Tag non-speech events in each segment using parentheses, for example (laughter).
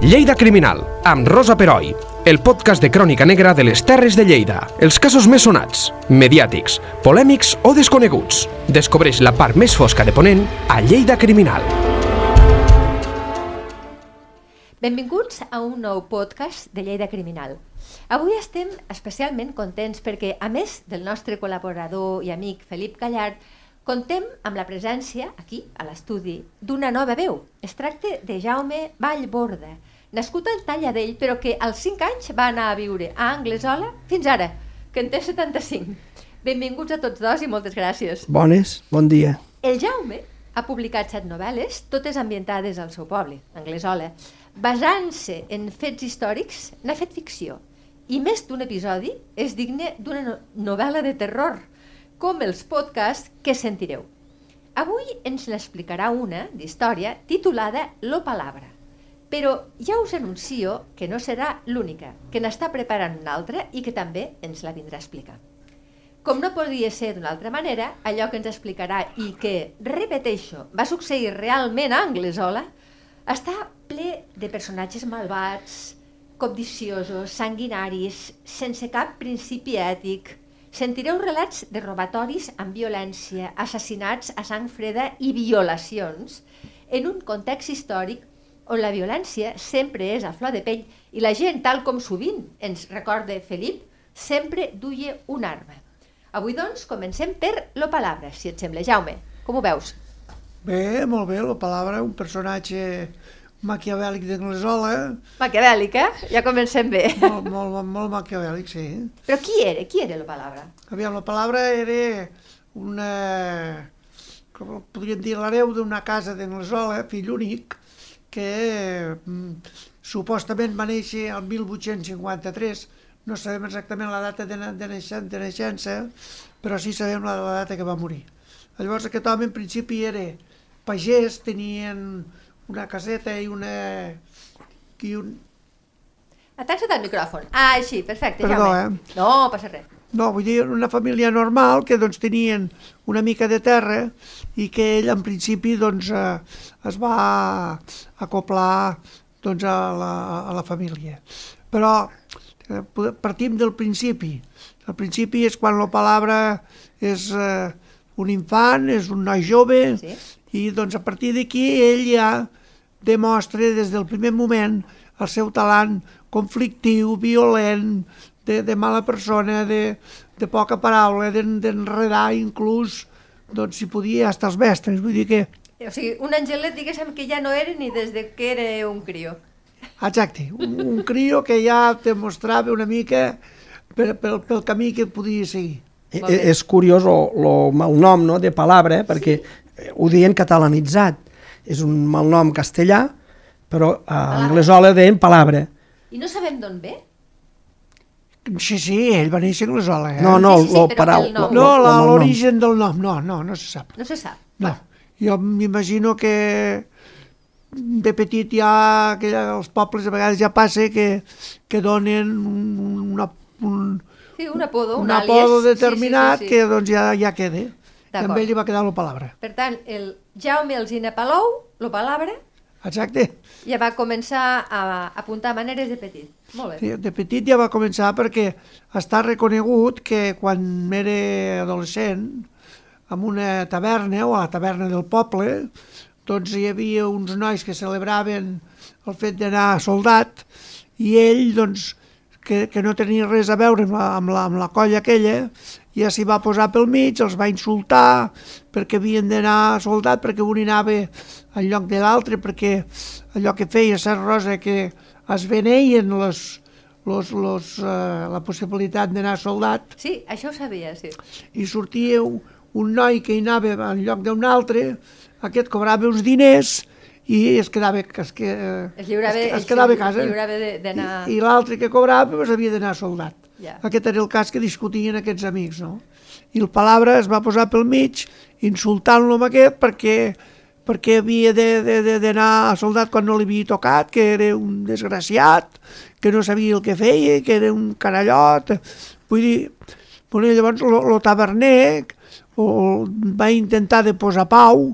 Lleida Criminal, amb Rosa Peroi, el podcast de crònica negra de les Terres de Lleida. Els casos més sonats, mediàtics, polèmics o desconeguts. Descobreix la part més fosca de Ponent a Lleida Criminal. Benvinguts a un nou podcast de Lleida Criminal. Avui estem especialment contents perquè, a més del nostre col·laborador i amic Felip Callard, contem amb la presència, aquí, a l'estudi, d'una nova veu. Es tracta de Jaume Vallborda, nascut al Talladell, però que als 5 anys va anar a viure a Anglesola fins ara, que en té 75. Benvinguts a tots dos i moltes gràcies. Bones, bon dia. El Jaume ha publicat set novel·les, totes ambientades al seu poble, Anglesola. Basant-se en fets històrics, n'ha fet ficció. I més d'un episodi és digne d'una no novel·la de terror, com els podcasts que sentireu. Avui ens n'explicarà una d'història titulada Lo Palabra. Però ja us anuncio que no serà l'única, que n'està preparant una altra i que també ens la vindrà a explicar. Com no podia ser d'una altra manera, allò que ens explicarà i que, repeteixo, va succeir realment a Anglesola, està ple de personatges malvats, codiciosos, sanguinaris, sense cap principi ètic, Sentireu relats de robatoris amb violència, assassinats a sang freda i violacions en un context històric on la violència sempre és a flor de pell i la gent, tal com sovint ens recorda Felip, sempre duia una arma. Avui, doncs, comencem per Lo Palabra, si et sembla. Jaume, com ho veus? Bé, molt bé, Lo Palabra, un personatge maquiavèlic d'Anglesola. Maquiavèlic, eh? Ja comencem bé. Molt, molt, molt maquiavèlic, sí. Però qui era? Qui era la palabra? Aviam, la palabra era una... com podríem dir, l'hereu d'una casa d'Anglesola, fill únic, que mm, supostament va néixer el 1853, no sabem exactament la data de, de, naixença, de naixença, però sí sabem la, la data que va morir. Llavors aquest home en principi era pagès, tenien una caseta i una... I un... Ataca't al micròfon. Ah, així, perfecte, Perdó, Jaume. eh? No, passa res. No, vull dir, una família normal que doncs tenien una mica de terra i que ell en principi doncs eh, es va acoplar doncs a la, a la família. Però eh, partim del principi. El principi és quan la palabra és eh, un infant, és un noi jove, Sí. i doncs a partir d'aquí ell ja demostra des del primer moment el seu talent conflictiu, violent, de, de mala persona, de, de poca paraula, d'en- d'enredar inclús, doncs si podia, hasta els mestres. Vull dir que, O sigui, un angelet, diguéssim, que ja no era ni des de que era un crió. exacte, un, un crio que ja te mostrava una mica per, pel, pel camí que podia seguir. E- bé. És curiós el malnom no, de palabra, perquè sí. ho deien catalanitzat. És un malnom castellà, però a anglesola deien palabra. I no sabem d'on ve? Sí, sí, ell va néixer a Anglesola, eh? No, no, Sí, sí, sí, parau, el nom. No, la- malnom. l'origen del nom, no, no, no se sap. No se sap. No, jo m'imagino que de petit ja, que ja els pobles a vegades ja passa que, que donen un, una, un, Sí, un apodo, un, un apodo determinat sí, sí, sí, sí. que doncs ja, ja queda. I amb D'acord. ell li va quedar la palabra. Per tant, el Jaume Alzina Palou, lo palabra, Exacte. Ja va començar a apuntar maneres de petit. Molt bé. Sí, de petit ja va començar perquè està reconegut que quan era adolescent, en una taverna o a la taverna del poble, doncs hi havia uns nois que celebraven el fet d'anar soldat i ell, doncs, que, que no tenia res a veure amb la, amb la, amb la colla aquella, ja s'hi va posar pel mig, els va insultar perquè havien d'anar soldat, perquè un anava en lloc de l'altre, perquè allò que feia Sant Rosa que es beneien los, los, los, uh, la possibilitat d'anar soldat Sí, això ho sabia, sí. i sortia un, un noi que hi anava en lloc d'un altre, aquest cobrava uns diners i es quedava, es, que, Es lliurava, es, es quedava a casa. I, i l'altre que cobrava pues, havia d'anar soldat. Ja. Aquest era el cas que discutien aquests amics, no? I el Palabra es va posar pel mig insultant-lo amb aquest perquè perquè havia d'anar a soldat quan no li havia tocat, que era un desgraciat, que no sabia el que feia, que era un canallot. Vull dir, bueno, llavors el taverner o va intentar de posar pau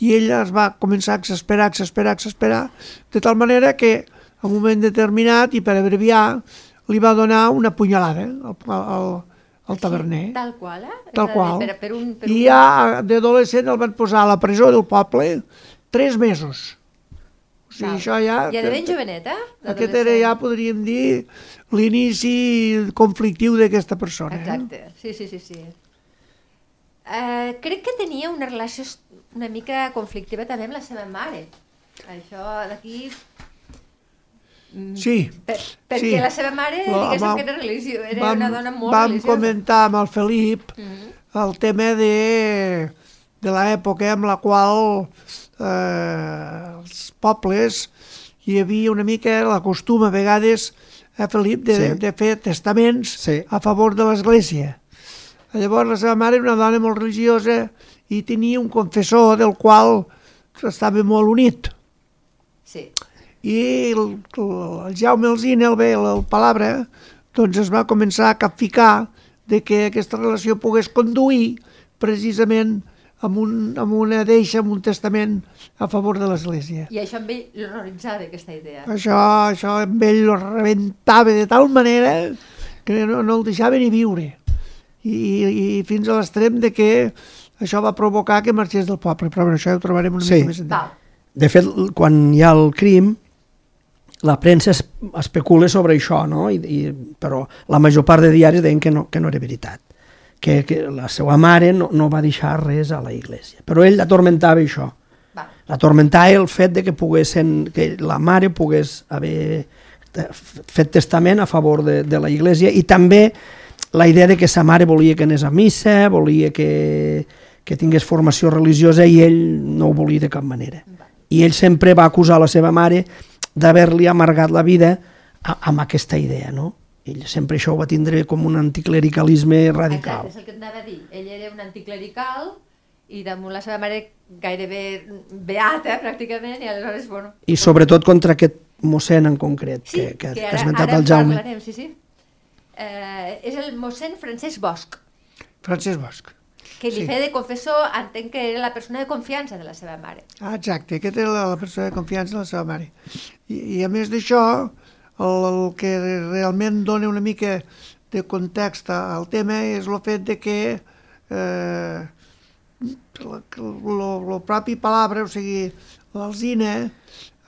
i ell es va començar a exasperar, exasperar, exasperar, de tal manera que en un moment determinat, i per abreviar, li va donar una punyalada al, al, al taverner. Tal qual, eh? Tal qual. Per, per un, per I ja d'adolescent el van posar a la presó del poble tres mesos. O sigui, Val. això ja... I de ben jovenet, eh? Aquest era ja, podríem dir, l'inici conflictiu d'aquesta persona. Eh? Exacte, sí, sí, sí. sí. Uh, crec que tenia una relació una mica conflictiva també amb la seva mare. Això d'aquí... mm, Sí. Per, perquè sí. la seva mare, La- diguéssim vam- que era, religió, era vam, una dona molt vam religiosa. comentar amb el Felip Mhm. el tema de, de l'època amb la qual eh, els pobles hi havia una mica la costum a vegades, eh, Felip, de, Sí. de fer testaments Sí. a favor de l'Església. Llavors la seva mare era una dona molt religiosa i tenia un confessor del qual estava molt unit. Sí. I el, el, Jaume Alzina, el bé, el, el Palabra, doncs es va començar a capficar de que aquesta relació pogués conduir precisament amb, un, amb una deixa, amb un testament a favor de l'Església. I això amb ell l'horroritzava, aquesta idea. Això, això amb ell lo rebentava de tal manera que no, no el deixava ni viure. I, i fins a l'extrem de que això va provocar que marxés del poble, però bueno, això ja ho trobarem una Sí. mica més endavant. De fet, quan hi ha el crim, la premsa es, especula sobre això, no? I, i, però la major part de diaris deien que no, que no era veritat, que, que la seva mare no, no va deixar res a la iglesia. Però ell l'atormentava això, Val. l'atormentava el fet de que poguessin, que la mare pogués haver te- fet testament a favor de, de la iglesia i també la idea de que sa mare volia que anés a missa, volia que, que tingués formació religiosa i ell no ho volia de cap manera. I ell sempre va acusar la seva mare d'haver-li amargat la vida a, amb aquesta idea, no? Ell sempre això ho va tindre com un anticlericalisme radical. Exacte, és el que et anava a dir. Ell era un anticlerical i damunt la seva mare gairebé beata, pràcticament, i aleshores, bueno... I sobretot contra aquest mossèn en concret, Sí, que, que, que ha ara, esmentat ara el Jaume. parlarem, sí, sí. Eh, és el mossèn Francesc Bosch, Francesc Bosch. Que li Sí. feia de confessor, entenc que era la persona de confiança de la seva mare. Ah, exacte, aquesta era la, la persona de confiança de la seva mare. I, i a més d'això, el, el que realment dona una mica de context al tema és el fet de que eh, el propi Palabra, o sigui, l'Alzina,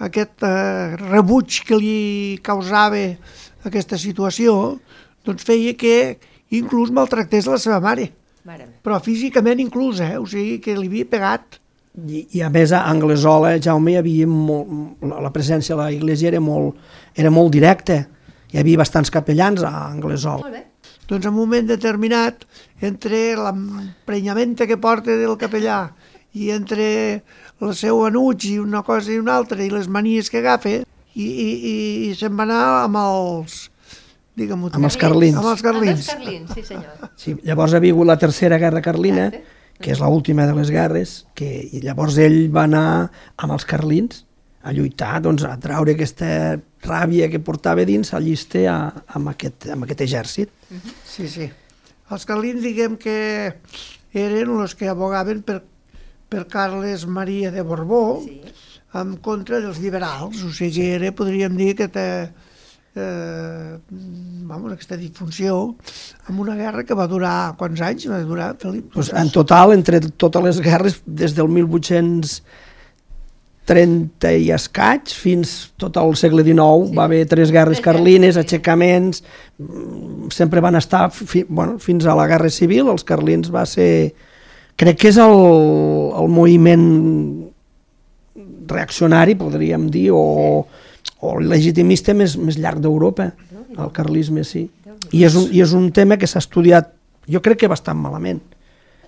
aquest eh, rebuig que li causava aquesta situació, doncs feia que inclús maltractés la seva mare, Mare però físicament inclús, eh? o sigui, que li havia pegat. I, I a més a Anglesola, Jaume, hi havia molt, la, presència de la iglesia era molt, era molt directa. Hi havia bastants capellans a Anglesola. Molt bé. doncs en un moment determinat, entre l'emprenyamenta que porta del capellà i entre el seu enuig i una cosa i una altra i les manies que agafa, i, i, i, i se'n va anar amb els, digue'm Amb els carlins. Amb els Amb carlins. els carlins, sí senyor. Sí, llavors ha vingut la tercera guerra carlina, Exacte. que és l'última de les guerres, que i llavors ell va anar amb els carlins a lluitar, doncs, a traure aquesta ràbia que portava dins, a llister a, amb, aquest, amb aquest exèrcit. Sí, sí. Els carlins, diguem que eren els que abogaven per, per Carles Maria de Borbó Sí. en contra dels liberals. O sigui, era, podríem dir que té, eh, vamos, aquesta disfunció amb una guerra que va durar, quants anys va durar, Felip? Pues, en total, entre totes les guerres, des del 1830 i escaig fins tot el segle XIX, Sí. va haver tres guerres carlines, sí. aixecaments, mm, sempre van estar fi, bueno, fins a la Guerra Civil, els carlins va ser... Crec que és el, el moviment reaccionari, podríem dir, o, o legitimista més, més llarg d'Europa, el carlisme, sí. I és, un, I és un tema que s'ha estudiat, jo crec que bastant malament,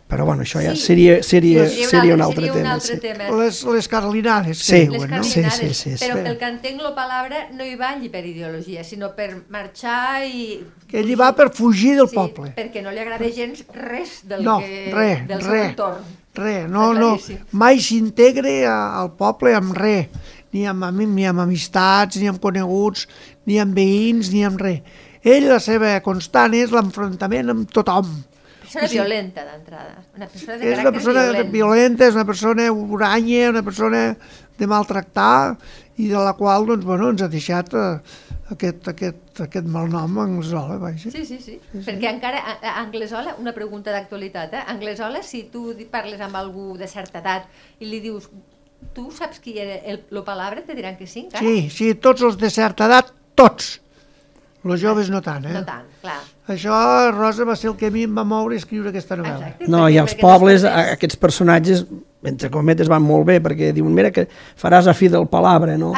però bueno, això ja Sí. seria, seria, Seria un seria un altre- seria un tema. altre sí. tema. Les, les carlinades, Sí. que Les diuen, no? Sí, carlinades, sí, sí, sí. però pel que entenc la paraula no hi va allí per ideologia, sinó per marxar i... Que ell hi va per fugir del sí, poble. perquè no li agrada gens res del No, que, res, del seu res. entorn. Res, no, no, mai s'integre al poble amb res, ni amb, ni amb amistats, ni amb coneguts, ni amb veïns, ni amb res. Ell, la seva constant és l'enfrontament amb tothom. Persona violenta, d'entrada. Una persona de És una persona violent. violenta, és una persona uranya, una persona de maltractar i de la qual doncs, bueno, ens ha deixat eh, aquest, aquest, aquest malnom Anglesola. Vaja. Sí, sí, sí. Perquè encara, a- Anglesola, una pregunta d'actualitat, eh? Anglesola, si tu parles amb algú de certa edat i li dius tu saps qui era el, el palabre, te diran que sí, encara? Sí, sí, tots els de certa edat, tots. Els joves no tant, eh? No tant, clar. Això, Rosa, va ser el que a mi em va moure a escriure aquesta novel·la. Exacte. No, perquè- i perquè pobles a- aquests personatges, entre cometes, van molt bé, perquè diuen, mira que faràs a fi del palabre, no?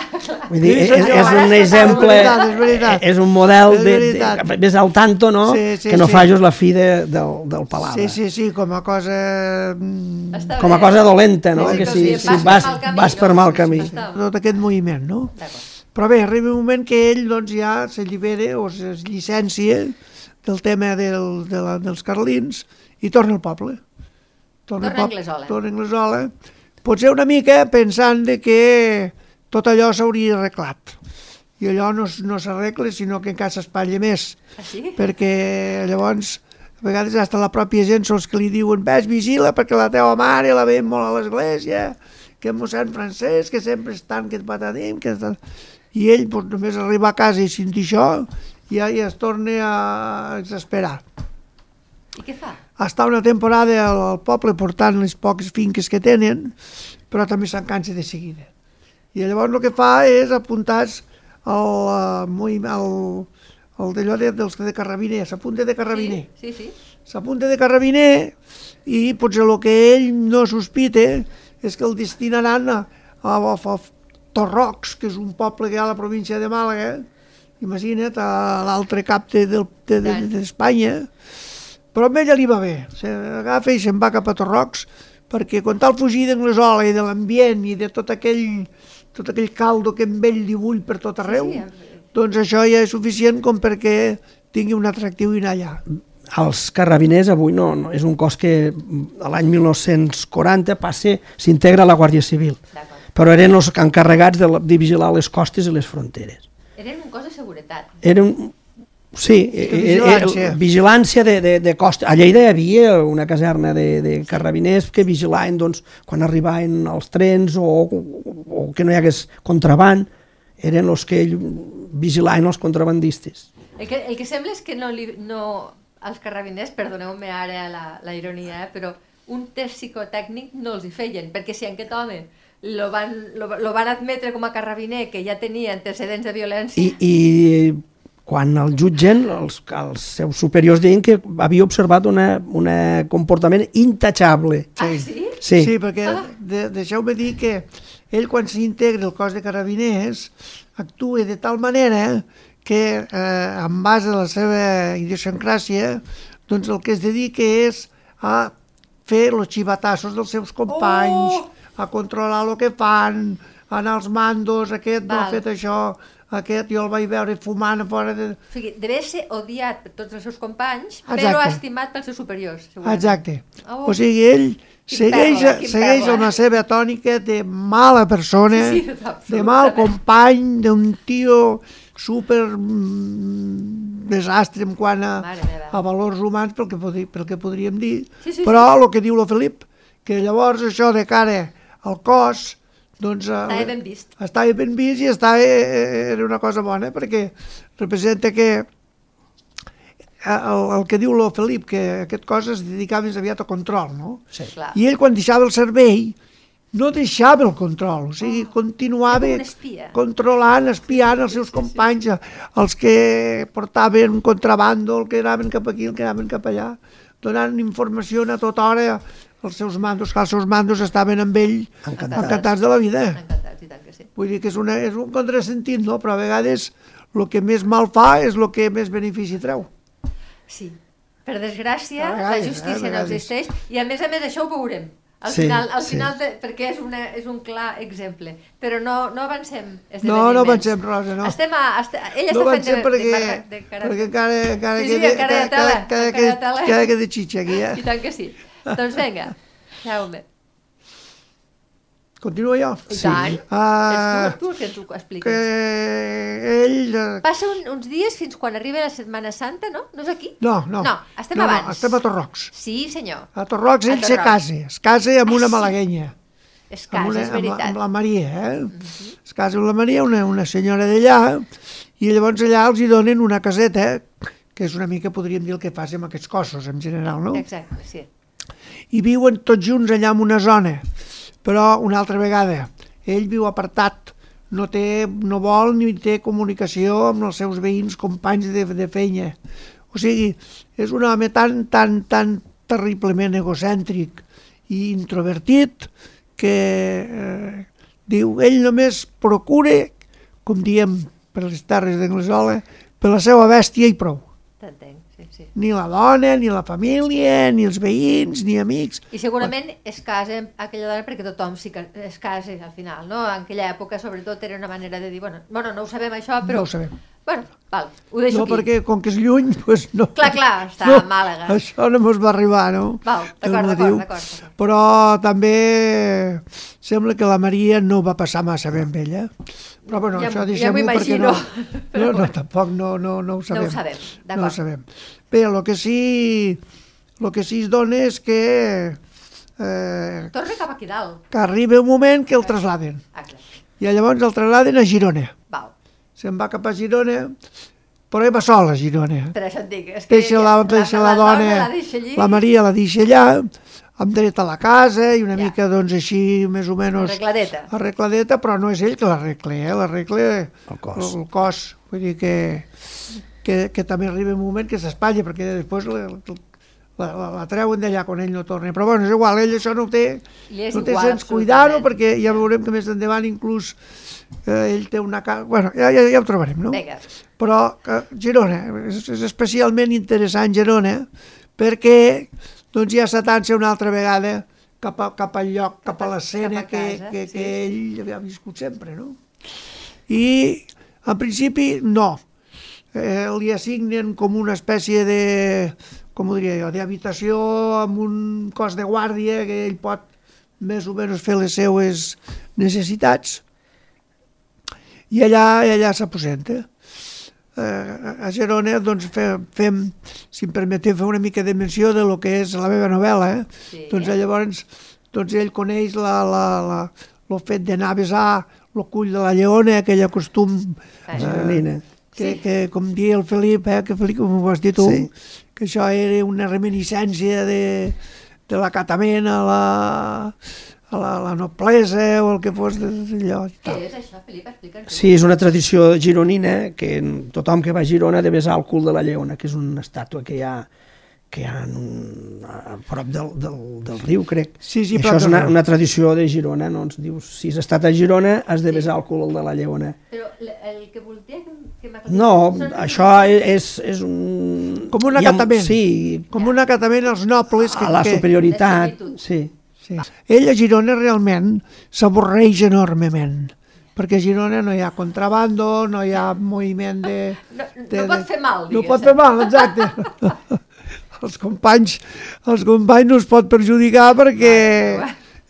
Vull dir, Sí, és, és un exemple, És veritat, és veritat. és un model És de, de, ves al tanto, no? Sí, sí, que no sí. facis la fi de, del, del palabre. Sí, sí, sí, com a cosa... mm, Està Com a bé. cosa dolenta, no? Sí, que si, si si vas vas, per mal camí, vas per no? mal Sí, sí, camí. està. tot aquest moviment, no? Però bé, arriba un moment que ell doncs, ja s'allibera o es llicència del tema del, de la, dels carlins i torna al poble. Torna a Anglesola. Torna a Anglesola. Potser una mica pensant de que tot allò s'hauria arreglat. I allò no, no s'arregla, sinó que encara s'espatlla més. Ah, sí? Perquè llavors, a vegades hasta la pròpia gent són els que li diuen ves, vigila, perquè la teva mare la veiem molt a l'església, que mossèn francès, que sempre estan, que et patadim, que estan... I ell, doncs, només arribar a casa i sentir això, ja, ja es torna a exasperar. I què fa? Està una temporada al, poble portant les poques finques que tenen, però també se'n cansa de seguida. I llavors el que fa és apuntar-se al, eh, al, al d'allò de, dels de carrabiner, s'apunta de carrabiner. Sí, sí. sí. S'apunta de carrabiner i potser el que ell no sospita és que el destinaran a, a, a, a Torrocs, que és un poble que hi ha a la província de Màlaga, imagina't, a l'altre cap de- del- de- de- Tant. d'Espanya, però a ella li va bé, s'agafa i se'n va cap a Torrocs, perquè quan tal fugir d'Anglesola i de l'ambient i de tot aquell, tot aquell caldo que amb ell li bull per tot arreu, Sí, sí, doncs això ja és suficient com perquè tingui un atractiu i anar allà. Els carrabiners avui no, no és un cos que a l'any 1940 passa, s'integra a la Guàrdia Civil, però eren els encarregats de, la- de vigilar les costes i les fronteres. Eren un cos de seguretat. Eren, sí, eh, eh, vigilància. eh, vigilància de, de, de costa. A Lleida hi havia una caserna de, de carrabiners que vigilaven doncs, quan arribaven els trens o, o que no hi hagués contraband, eren els que vigilaven els contrabandistes. El que, el que sembla és que no, li, no els carrabiners, perdoneu-me ara la, la ironia, eh, però un test psicotècnic no els hi feien, perquè si aquest home lo van, lo, lo van admetre com a carrabiner, que ja tenia antecedents de violència, I, i quan el jutgen, els, els seus superiors deien que havia observat un una comportament intachable. Ah, sí? Sí, Sí, perquè de, deixeu-me dir que ell quan s'integra al cos de carabiners actua de tal manera que eh, en base a la seva idiosincràsia doncs el que es dedica és a fer els xivatassos dels seus companys, Oh! a controlar el que fan, a anar als mandos, aquest no ha Val. fet això, aquest jo el vaig veure fumant a fora de... O sigui, deve ser odiat per tots els seus companys, però Exacte. estimat pels seus superiors. segurament. Exacte. Oh. O sigui, ell Quin segueix, perla, segueix perla. la seva tònica de mala persona, Sí, sí, de mal company, d'un tio super mm, desastre en quant a, a valors humans, pel que, podri, pel que podríem dir. Sí, sí, Però el que diu el Felip, que llavors això de cara al cos, doncs... eh, Estava ben vist. Estava ben vist i estava, eh, era una cosa bona, perquè representa que eh, el, el que diu el Felip, que aquest cos es dedicava més aviat a control, no? sí. Clar. I ell quan deixava el servei no deixava el control, o sigui, continuava com un espia. controlant, espiant els seus companys, els que portaven contrabando, el que anaven cap aquí, el que anaven cap allà, donant informació a tota hora als seus mandos, que els seus mandos estaven amb ell Encantats. encantats de la vida. Encantats, i tant que sí. Vull dir que és, una, és un contrasentit, no? però a vegades el que més mal fa és el que més benefici treu. Sí. Per desgràcia, A la vegades, justícia no vegades. existeix i a més a més això ho veurem. Al Sí, final, al sí. final de, perquè és, una, és un clar exemple. Però no, no avancem No, no avancem, Rosa, no. Estem a, este, ella no està fent de, perquè, de, de, de cara... perquè encara, encara Sí, sí, queda, encara hi ha encara, tela, encara, encara hi ha queda, tela. encara queda xitxa aquí, I eh? tant que sí. Doncs vinga, Jaume. Continuo jo? I tant. Ah, Ets tu, tu el que ens ho que expliques. ell... eh, Passa un, uns dies fins quan arriba la Setmana Santa, no? No és aquí? No, no. No, estem no, abans. No, estem a Torrocs. Sí, senyor. A Torrocs A ell se Torrocs. casa, es casa amb Ah, una sí? malaguenya. Es amb, casa, una, és amb, la, veritat. amb la Maria, eh? Es casa amb la Maria, una, una senyora d'allà, i llavors allà els hi donen una caseta, que és una mica, podríem dir, el que fas amb aquests cossos, en general, no? Exacte, sí. I viuen tots junts allà en una zona. Però una altra vegada, ell viu apartat, no, té, no vol ni té comunicació amb els seus veïns, companys de, de feina. O sigui, és un home tan, tan, tan terriblement egocèntric i introvertit que eh, diu, ell només procura, com diem per les terres d'Anglesola, per la seva bèstia i prou. Sí. Ni la dona, ni la família, ni els veïns, ni amics. I segurament es casa aquella dona perquè tothom sí que es casa al final, no? En aquella època, sobretot, era una manera de dir, bueno, bueno no ho sabem això, però... No ho sabem. Bueno, val, ho deixo No, aquí. perquè com que és lluny, doncs no. Clar, clar, està no, a Màlaga. Això no mos va arribar, no? Val, d'acord, d'acord, d'acord. Però també sembla que la Maria no va passar massa bé amb ella. Però bueno, Ja això m'ho- ja deixem-ho m'ho perquè (laughs) no, no, no, tampoc no, no, no ho sabem. sabem, No ho d'acord. sabem. Bé, el que sí, el que sí es dona és que, eh, Torna cap aquí dalt. que arriba un moment que el trasladen. Ah, clar. I llavors el trasladen a Girona. Se'n va cap a Girona, però ell va sol a Girona. Per això et dic, és que deixa la, deixa la, dona, la deixa allí, la Maria la deixa allà, amb dret a la casa i una Ja. mica, doncs, així, més o menys... arregladeta. Arregladeta, però no és ell que l'arregla, eh? L'arregla El cos. El, el cos. Vull dir que, que, que també arriba un moment que s'espatlla, perquè després la, la, la, la treuen d'allà quan ell no torna. Però bueno, és igual, ell això no ho té, no té igual, sens cuidar-ho, perquè ja veurem que més endavant inclús eh, ell té una casa... Bueno, ja, ja, ja ho trobarem, no? Vinga, però que Girona, és, és especialment interessant Girona, perquè doncs ja s'atansa una altra vegada cap, a, cap al lloc, cap, a l'escena cap a que, casa, que, sí. que ell havia viscut sempre, no? I en principi no. Eh, li assignen com una espècie de, com ho diria jo, d'habitació amb un cos de guàrdia que ell pot més o menys fer les seues necessitats i allà, i allà s'aposenta. Eh, a Gerona doncs, fem, fem, si em permeteu, fer una mica de menció de lo que és la meva novel·la. Eh? Sí. Doncs eh, llavors doncs ell coneix la, la, la, el fet d'anar a besar el cull de la lleona, aquell costum Ah, Gironina. que, Sí. que com dia el Felip, eh, que Felip, com ho has dit tu, Sí. Que això era una reminiscència de, de l'acatament a la, a la, la noblesa o el que fos d'allò. Què és això, Felip? Explica'ns. Sí, és una tradició gironina que tothom que va a Girona ha de besar el cul de la lleona, que és una estàtua que hi ha que hi ha un, a prop del, del, del riu, crec. Sí, sí, I això és una, una tradició de Girona, no? Ens dius, si has estat a Girona, has de besar el cul de la lleona. Però el que voldria que, que m'ha No, això és, és un... Com un hi ha- acatament. Sí, Com un acatament als nobles que, a la que, superioritat, solitud. sí. Sí. Ell a Girona realment s'avorreix enormement, perquè a Girona no hi ha contrabando, no hi ha moviment de... No, no de, pot fer mal, No digues. pot fer mal, exacte. (laughs) els companys, els companys no es pot perjudicar perquè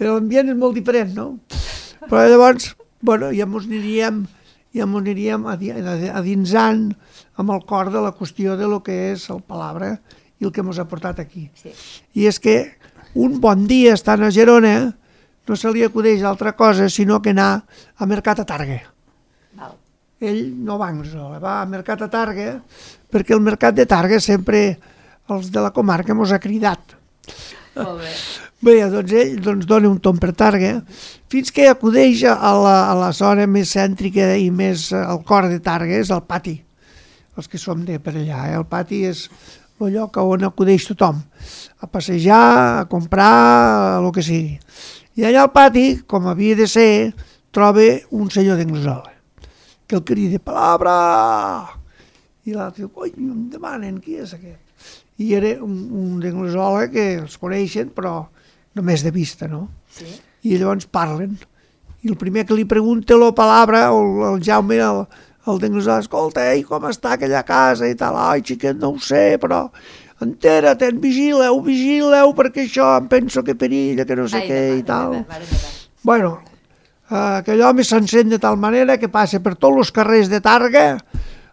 l'ambient és molt diferent, no? Però llavors, bueno, ja mos aniríem, ja mos aniríem adi- adinsant amb el cor de la qüestió de lo que és el palabra i el que mos ha portat aquí. Sí. I és que un bon dia estant a Gerona no se li acudeix altra cosa sinó que anar a Mercat a Targa. Val. Ell no va a va a Mercat a Targa perquè el Mercat de Targa sempre els de la comarca mos ha cridat. Molt bé. (laughs) Bé, doncs ell doncs, dona un tom per Targa fins que acudeix a la, a la zona més cèntrica i més al cor de Targa, és el pati. Els que som de per allà, eh? el pati és el lloc on acudeix tothom, a passejar, a comprar, el que sigui. I allà al pati, com havia de ser, troba un senyor d'Anglesola, que el crida, palabra! I l'altre diu, oi, em demanen, qui és aquest? I era un, un d'Anglesola que els coneixen, però només de vista, no? Sí. I llavors parlen. I el primer que li pregunta la palabra, o el, el Jaume, el, el d'Anglesola, escolta, ei, com està aquella casa i tal, ai, xiquet, no ho sé, però entera't, en vigileu, vigileu, perquè això em penso que perilla, que no sé Ai, què mare i tal. mare meva. Bueno, eh, aquell home s'encén de tal manera que passa per tots els carrers de Targa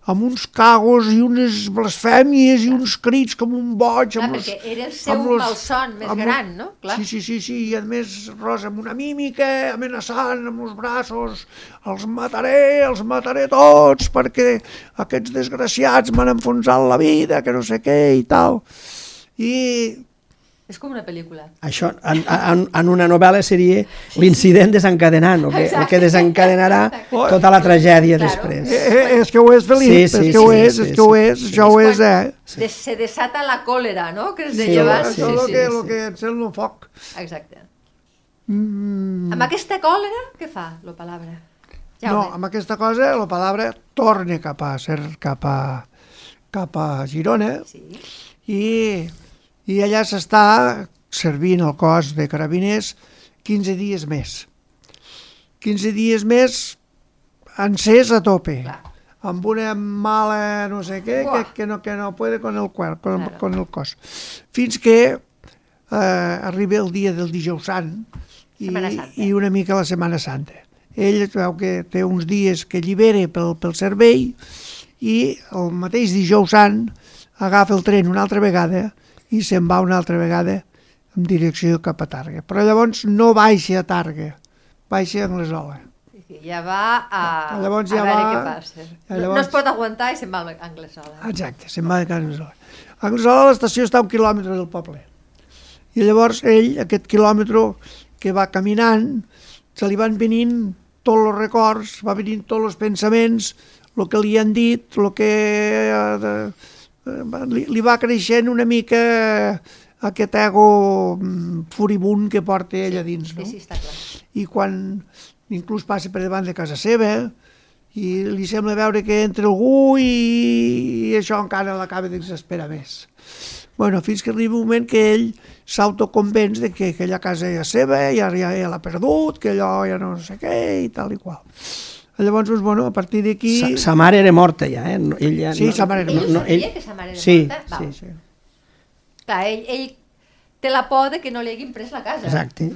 amb uns cagos i unes blasfèmies i uns crits com un boig. Clar, amb los- perquè era el seu amb los- malson més amb gran, no? Clar. Sí, sí, sí, sí, i a més Rosa amb una mímica, amenaçant amb els braços, els mataré, els mataré tots, perquè aquests desgraciats m'han enfonsat la vida, que no sé què i tal. I És com una pel·lícula. Això, en, en, en una novel·la seria l'incident desencadenant, el que, el que desencadenarà tota la tragèdia Claro. després. eh, eh, és que ho és, Felip, Sí, sí, és que ho sí, és, sí, és que ho sí, és, sí. això ho és, eh? De, se desata la còlera, no? Que es Sí, deia abans. Això és sí, el que, sí. que encén el foc. Exacte. Mm, Amb aquesta còlera, què fa, la palabra? no, amb aquesta cosa la paraula torna cap a ser cap a, cap a Girona Sí. i, i allà s'està servint el cos de carabiners 15 dies més. 15 dies més encès a tope, Clar. amb una mala no sé què, que, que, no, que no puede con el, cuer, con, Claro. con el cos. Fins que eh, arriba el dia del dijous sant i, i una mica la Setmana Santa. Ell veu que té uns dies que allibera pel, pel cervell i el mateix dijous sant agafa el tren una altra vegada i se'n va una altra vegada en direcció cap a Targa. Però llavors no baixa a Targa, baixa a Anglesola. Sí, sí, Ja va a, Llavors a ja veure va- què passa. ja No, no llavors- es pot aguantar i se'n va a Anglesola. Exacte, se'n va casa Anglesola. A Anglesola l'estació està a un quilòmetre del poble. I llavors ell, aquest quilòmetre que va caminant, se li van venint tots els records, va venint tots els pensaments, el que li han dit, el que... de, eh, li, li va creixent una mica aquest ego mm, furibund que porta ell a dins, no? Sí, sí, està clar. i quan inclús passa per davant de casa seva i li sembla veure que entra algú i, i això encara l'acaba d'exasperar més. Bueno, fins que arriba un moment que ell s'autoconvenç de que aquella casa és seva, ja, ja, ja l'ha perdut, que allò ja no sé què i tal i qual. Llavors, doncs, bueno, a partir d'aquí... Sa, sa mare era morta ja, eh? No, ella, Sí, no, sa mare era Ell morta. sabia que sa mare era sí, morta? Val. sí, Sí. Clar, ell, ell té la por de que no li haguin pres la casa. exacte.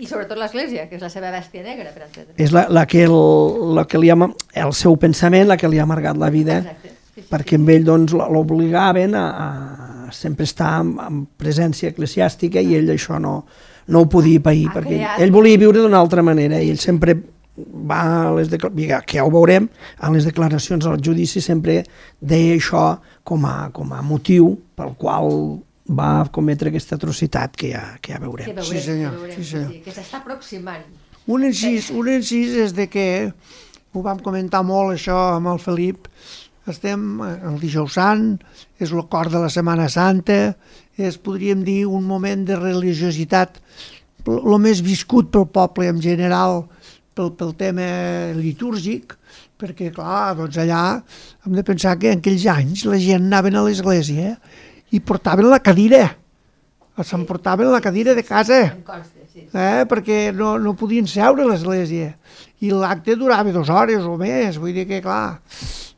I sobretot l'església, que és la seva bèstia negra, per entendre. És la, la que, el, la que li ha, el seu pensament, la que li ha amargat la vida, Exacte. Sí, sí, perquè amb ell doncs, l'obligaven a, a sempre estar en, en presència eclesiàstica i ell això no, no ho podia pair, Ha perquè creat- ell volia viure d'una altra manera i ell sempre va a les declaracions, que ja ho veurem, a les declaracions al judici sempre deia això com a, com a motiu pel qual va cometre aquesta atrocitat que ja, que ja Que veurem. veurem, Sí, senyor, que, veurem, sí, senyor. Sí, que s'està aproximant. Un incís, un incís és de que, ho vam comentar molt això amb el Felip, estem eh, el dijous sant, és el cor de la Setmana Santa, és, podríem dir, un moment de religiositat el més viscut pel poble en general, pel, pel tema litúrgic, perquè, clar, doncs allà hem de pensar que en aquells anys la gent anaven a l'església i portaven la cadira, s'emportaven la cadira de casa. Eh? perquè no, no podien seure a l'església. I l'acte durava dues hores o més, vull dir que clar.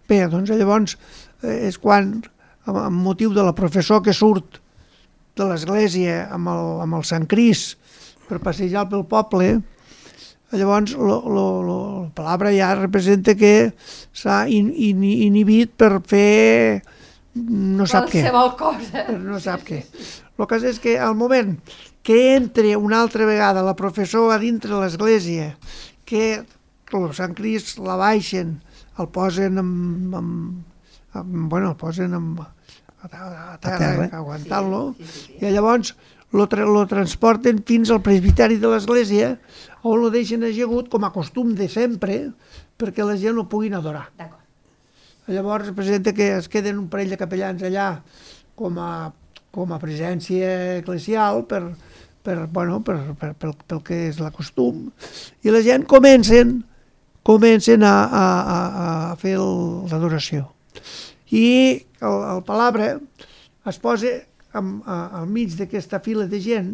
Bé, doncs llavors eh, és quan amb, amb motiu de la professor que surt de l'església amb, el, amb el Sant Cris per passejar pel poble llavors lo, lo, lo, la paraula ja representa que s'ha in, in, inhibit per fer no sap què Qualsevol cosa. no sap què. El cas és que al moment que entre una altra vegada la professora dintre l'església, que el Sant Cris la baixen, el posen amb, amb, amb bueno, el posen amb, a, a, a terra, terra. aguantant-lo, Sí, sí, sí, sí. i llavors lo, tra lo transporten fins al presbiteri de l'església, on lo deixen ajegut com a costum de sempre, perquè la gent lo puguin adorar. Llavors representa que es queden un parell de capellans allà com a, com a presència eclesial per, per, bueno, per, per, pel, pel que és la costum i la gent comencen comencen a, a, a, a fer l'adoració i el, el palabre es posa amb, a, al mig d'aquesta fila de gent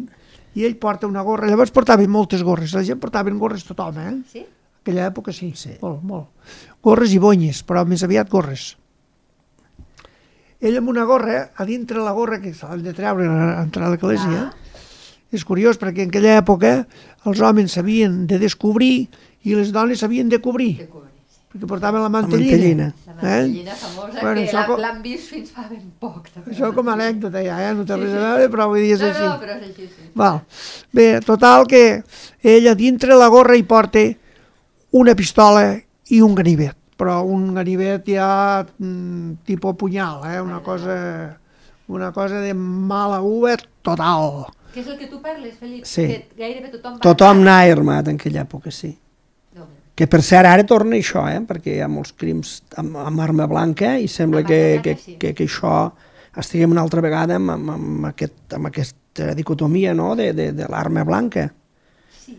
i ell porta una gorra, llavors portaven moltes gorres, la gent portaven gorres tothom, eh? Sí? aquella època sí, Sí. molt, molt. Gorres i bonyes, però més aviat gorres. Ell amb una gorra, a dintre la gorra, que se l'han de treure a entrar a l'església, és curiós perquè en aquella època els homes s'havien de descobrir i les dones s'havien de cobrir. Que cobrir. Sí. perquè portaven la mantellina. mantellina. La mantellina famosa, Eh? Bueno, que la- com- l'han vist fins fa ben poc. també. Això com a anècdota ja, eh? no té res a veure, però vull dir és no, així. no, però és així, sí. Val. Bé, total que ella dintre la gorra hi porta una pistola i un ganivet, però un ganivet ja mm, tipus punyal, eh? una cosa una cosa de mala uva total. Què és el que tu parles, Felip? Sí. Que gairebé tothom va... Tothom anava armat en aquella època, sí. Que per cert ara torna això, eh? perquè hi ha molts crims amb, amb arma blanca i sembla que, que, que, que això estiguem una altra vegada amb, amb, amb, aquest, amb aquesta dicotomia no? de, de, de l'arma blanca. sí.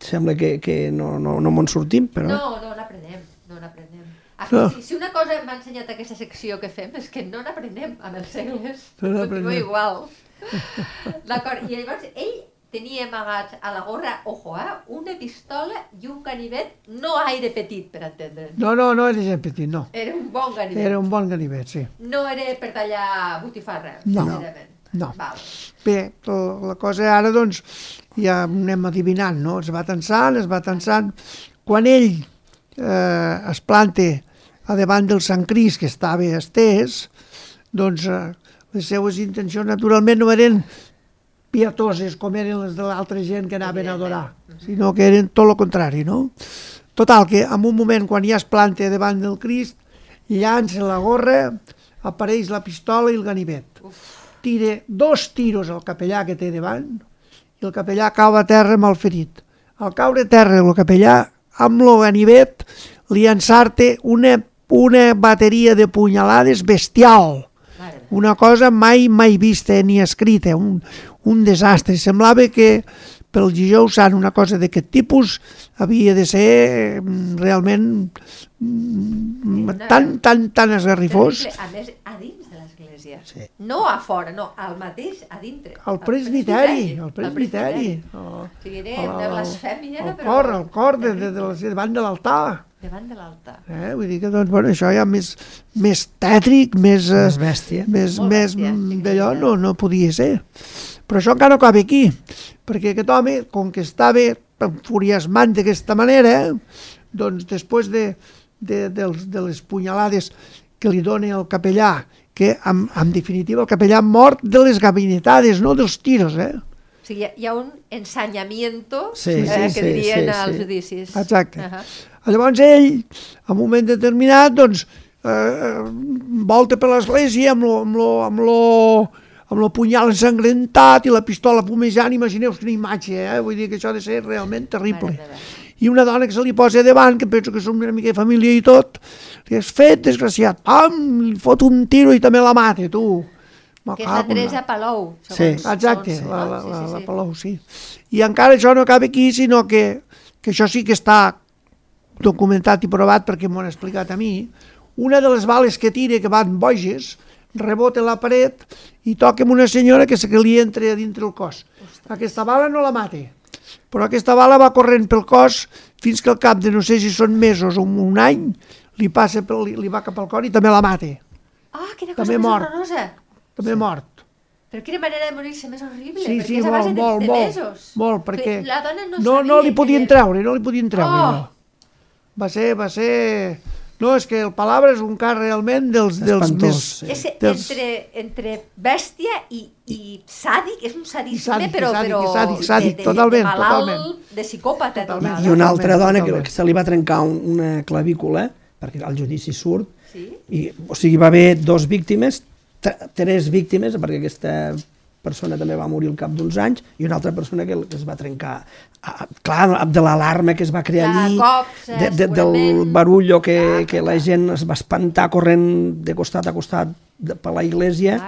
Sembla que, que no, no, no me'n sortim, però... No, no n'aprenem, no n'aprenem. Ah, No. Si, si una cosa m'ha ensenyat aquesta secció que fem és que no n'aprenem amb els segles. No Continua igual. D'acord, i llavors ell tenia amagats a la gorra, ojo, eh, una pistola i un ganivet no aire petit, per entendre'ns. No, no, no era gent petit, no. Era un bon ganivet. Era un bon ganivet, sí. No era per tallar botifarra, No. sincerament. No. Val. Bé, la la cosa ara, doncs, ja anem adivinant, no? Es va tensant, es va tensant. Quan ell eh, es planta a davant del Sant Cris, que estava estès, doncs eh, les seues intencions naturalment no eren pietoses com eren les de l'altra gent que anaven a adorar, sinó que eren tot el contrari, no? Total, que en un moment quan ja es planta davant del Crist, llança la gorra, apareix la pistola i el ganivet. Tira dos tiros al capellà que té davant i el capellà cau a terra mal ferit. Al caure a terra el capellà, amb el ganivet, li ensarte una, una bateria de punyalades bestial una cosa mai, mai vista ni escrita, un, un desastre. Semblava que pel Gijou Sant una cosa d'aquest tipus havia de ser mm, realment mm, tan, tan, tan esgarrifós. A més, a dins de l'església. Sí. No a fora, no, al mateix, a dintre. El presbiteri, el Al presbiteri. O sigui, era una blasfèmia, el però... cor, el cor de, de, de, la- davant de l'altar. Davant de l'altar. Eh? Vull dir que doncs, bueno, això ja més, més tètric, més, eh, Més bèstia. més, Molt més bèstia, mm, sí, d'allò no, no podia ser. Però això encara no acaba aquí, perquè aquest home, com que estava enfuriasmant d'aquesta manera, doncs després de, de, dels, de les punyalades que li dona el capellà, que en, en definitiva el capellà mort de les gabinetades, no dels tiros, eh? O sigui, hi ha- un ensenyamiento Sí, eh, sí, que sí, dirien sí, als sí. judicis. Exacte. Uh -huh. Llavors ell, en un moment determinat, doncs, eh, volta per l'església amb lo, amb lo, amb lo, amb lo punyal ensangrentat i la pistola fumejant, imagineu quina imatge, eh? vull dir que això ha de ser realment terrible. I una dona que se li posa davant, que penso que som una mica de família i tot, li has fet, desgraciat, pam, li fot un tiro i també la mata, tu. Que és la Teresa Palou. Sí. Exacte, segons- la, la, la, la. Palou, sí. I encara això no acaba aquí, sinó que, que això sí que està documentat i provat perquè m'ho han explicat a mi. Una de les bales que tira, que van boges, rebota la paret i toca amb una senyora que se que li entra a dintre el cos. Aquesta bala no la mata, però aquesta bala va corrent pel cos fins que al cap de no sé si són mesos o un any li, passa pel, li, li va cap al cor i també la mata, Ah, quina cosa També més mort. horrorosa. també sí. mort. Però quina manera de morir-se més horrible, Sí, perquè sí, és a molt, base de, molt, de molt, mesos. molt, perquè La dona no, no, no li podien treure, no li podien treure. Oh! No. Va ser, va ser... No, és que el Palabra és un cas realment dels, dels Espantós, més... sí. És dels- entre, entre bèstia i, i sàdic, és un sadisme, sàdic, però, sàdic, però sàdic, sàdic, de, de, totalment, de malalt, totalment. de psicòpata. Totalment. total. I una altra dona que, totalment. que se li va trencar un, una clavícula, perquè al judici surt, Sí? i, o sigui, va haver dos víctimes, tre- tres víctimes, perquè aquesta persona també va morir al cap d'uns anys, i una altra persona que, que es va trencar. Ah, clar, de l'alarma que es va crear Clar, allí, cops, eh, de, de, del barullo que, Clar, que la gent es va espantar corrent de costat a costat de, per la iglesia.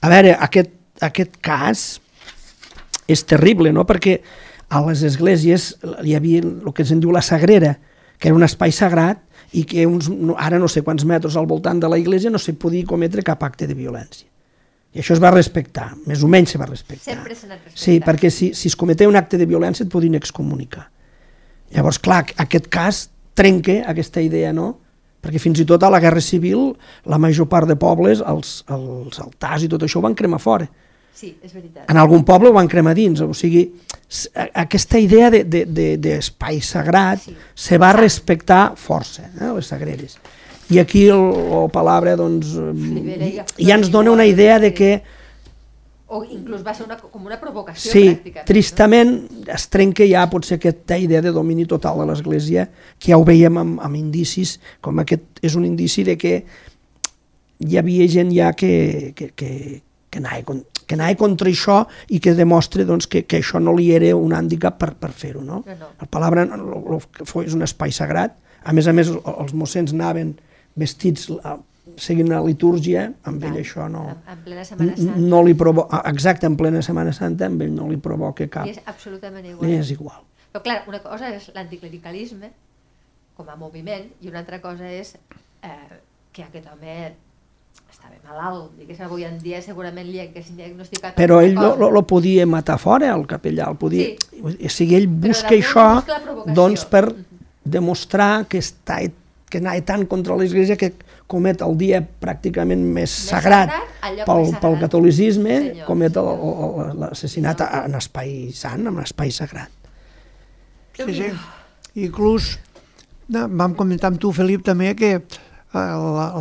A veure, aquest, aquest cas és terrible, no? Perquè a les esglésies hi havia el que se'n diu la sagrera, que era un espai sagrat i que uns, ara no sé quants metres al voltant de la iglesia no se podia cometre cap acte de violència. I això es va respectar, més o menys se va respectar. Sempre se respectat. Sí, perquè si, si es cometia un acte de violència et podien excomunicar. Llavors, clar, aquest cas trenca aquesta idea, no? Perquè fins i tot a la Guerra Civil la major part de pobles, els, els altars i tot això ho van cremar fora. Sí, és veritat. En algun poble ho van cremar dins, o sigui, aquesta idea d'espai de, de, d'espai sagrat Sí. se va respectar força, eh, les sagreres. I aquí el, el Palabre doncs, ja ens dona una idea de que O inclús va ser una, com una provocació, Sí, pràcticament. tristament es trenca ja potser aquesta idea de domini total de l'Església, que ja ho veiem amb, amb indicis, com aquest és un indici de que hi havia gent ja que, que, que, que, anava, que anava contra això i que demostra doncs, que, que això no li era un hàndicap per, per fer-ho. No? No, no. El Palabra no- lo que fou és un espai sagrat, a més a més el- els mossens anaven vestits eh, seguint la litúrgia, amb ell això no, En, en plena Setmana Santa. no li provoca, exacte, en plena Setmana Santa, amb ell no li provoca cap, I és absolutament igual. ni és igual. Però clar, una cosa és l'anticlericalisme com a moviment i una altra cosa és eh, que aquest home estava malalt, digués avui en dia segurament li haguessin diagnosticat Però ell alguna lo, lo, podia matar fora, el capellà, el podia... Sí. O sigui, ell busca això busca doncs, per Mhm. demostrar que està que anava tant contra l'Església que comet el dia pràcticament més sagrat, sagrat, el lloc pel, més sagrat. pel catolicisme, Senyor, comet l'assassinat en espai sant, en espai sagrat. Sí, sí. Inclús no, vam comentar amb tu, Felip, també que eh,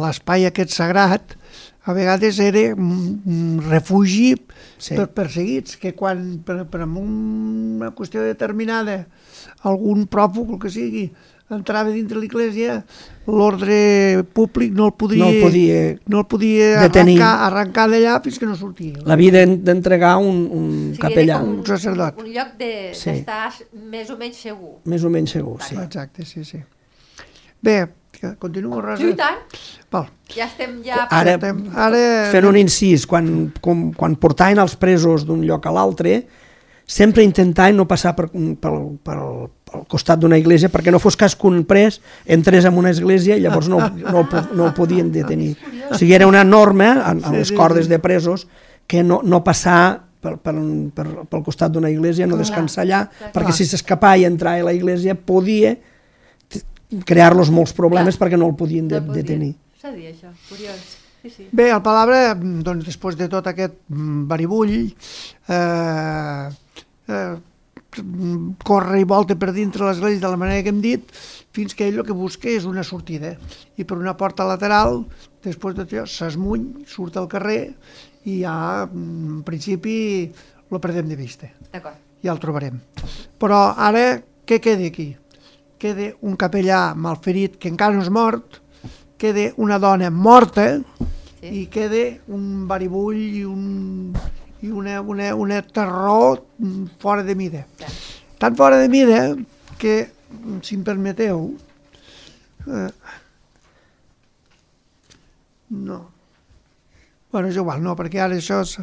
l'espai aquest sagrat a vegades era un, refugi Sí. per perseguits, que quan per, per una qüestió determinada algun pròfug, el que sigui, entrava dintre l'església, l'ordre públic no el podia, No el podia no el podia detenir. arrencar, arrencar d'allà fins que no sortia. L'havia d'en- d'entregar un, un O sigui, capellà, com un sacerdot. Un lloc de- Sí. d'estar més o menys segur. més o menys segur, sí. Exacte, sí, sí. Bé, continuo, Rosa. I tant, Val. ja estem ja... Ara, Estem- ara- fent un incís, quan, com, quan portaven els presos d'un lloc a l'altre, sempre intentaven no passar per, pel, pel, pel costat d'una església perquè no fos cas que un pres entrés en una església i llavors no, no, no el podien detenir. (laughs) O sigui, era una norma en, en les cordes de presos que no, no passar per, per, per, pel costat d'una església, no descansar allà, perquè si s'escapava i entrava a la església podia crear-los molts problemes Clar. perquè no el podien de, detenir. S'ha dit això, curiós. Sí, sí. Bé, el Palabra, doncs, després de tot aquest mm, baribull, eh, eh, corre i volta per dintre l'església de la manera que hem dit, fins que ell el que busca és una sortida. I per una porta lateral, després de tot s'esmuny, surt al carrer i ja, en principi, lo perdem de vista. D'acord. Ja el trobarem. Però ara, què queda aquí? Queda un capellà malferit que encara no és mort, queda una dona morta, Sí. i queda un baribull i, un, i una, una, una terror mm, fora de mida. Clar. Tan fora de mida que, mm, si em permeteu, eh, no. Bueno, és igual, no, perquè ara això és,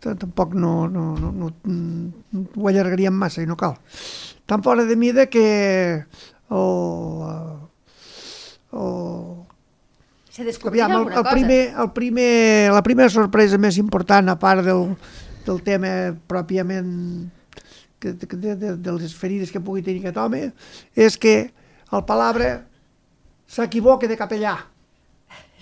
tampoc no, no, no, no, mm, ho allargaríem massa i no cal. Tan fora de mida que el, el, Se descobrirà Aviam, el, alguna el cosa. primer, el primer, la primera sorpresa més important, a part del, del tema pròpiament que, de, de, de, de les ferides que pugui tenir aquest home, és que el Palabre s'equivoca de capellà.